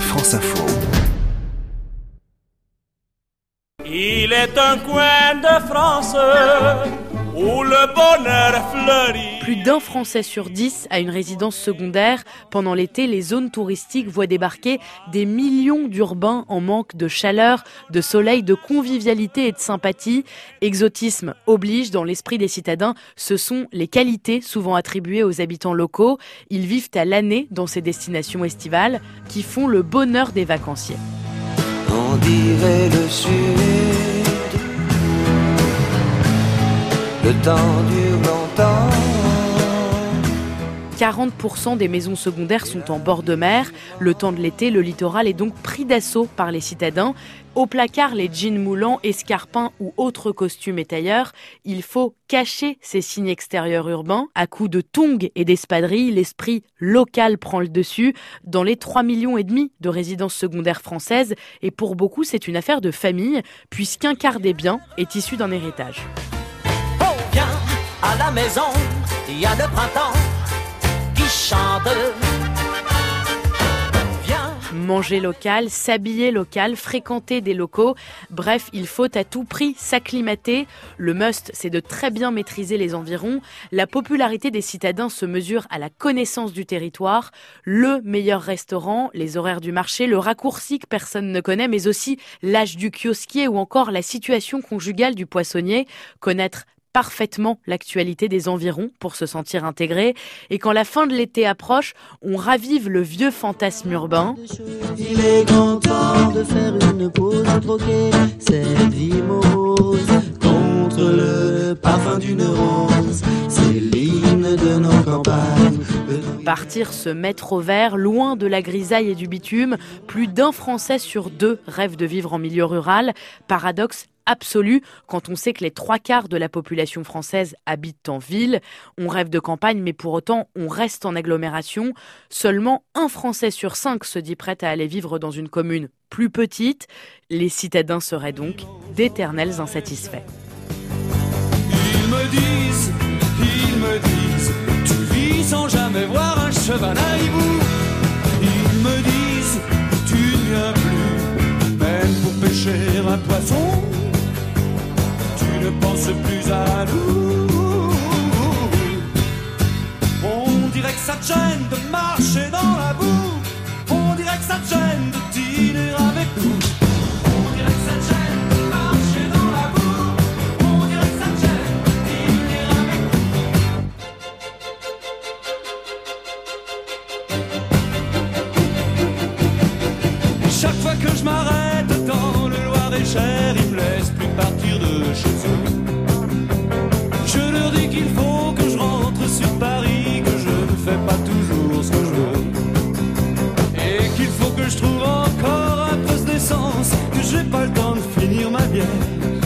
France Info. Il est un coin de France où le bonheur fleurit. Plus d'un Français sur dix a une résidence secondaire. Pendant l'été, les zones touristiques voient débarquer des millions d'urbains en manque de chaleur, de soleil, de convivialité et de sympathie. Exotisme oblige dans l'esprit des citadins. Ce sont les qualités souvent attribuées aux habitants locaux. Ils vivent à l'année dans ces destinations estivales qui font le bonheur des vacanciers. 40% des maisons secondaires sont en bord de mer. Le temps de l'été, le littoral est donc pris d'assaut par les citadins. Au placard, les jeans moulants, escarpins ou autres costumes et tailleurs, il faut cacher ces signes extérieurs urbains. À coups de tongs et d'espadrilles, l'esprit local prend le dessus dans les 3 millions et demi de résidences secondaires françaises. Et pour beaucoup, c'est une affaire de famille, puisqu'un quart des biens est issu d'un héritage. à la maison, il y a le printemps Manger local, s'habiller local, fréquenter des locaux. Bref, il faut à tout prix s'acclimater. Le must, c'est de très bien maîtriser les environs. La popularité des citadins se mesure à la connaissance du territoire. Le meilleur restaurant, les horaires du marché, le raccourci que personne ne connaît, mais aussi l'âge du kiosquier ou encore la situation conjugale du poissonnier. Connaître parfaitement l'actualité des environs pour se sentir intégré. Et quand la fin de l'été approche, on ravive le vieux fantasme urbain. Il est content de faire une pause, troquer cette vie morose contre le parfum d'une rose. C'est l'hymne de nos campagnes. Partir se mettre au vert, loin de la grisaille et du bitume. Plus d'un Français sur deux rêve de vivre en milieu rural. Paradoxe absolue quand on sait que les trois quarts de la population française habitent en ville. On rêve de campagne, mais pour autant, on reste en agglomération. Seulement un Français sur cinq se dit prêt à aller vivre dans une commune plus petite. Les citadins seraient donc d'éternels insatisfaits. Ils me disent, ils me disent, tu vis sans jamais voir un cheval de marcher dans la boue. On dirait que ça te gêne de dîner avec nous. On dirait que ça te gêne de marcher dans la boue. On dirait que ça te gêne de dîner avec nous. Chaque fois que je m'arrête pas le temps finir ma bière.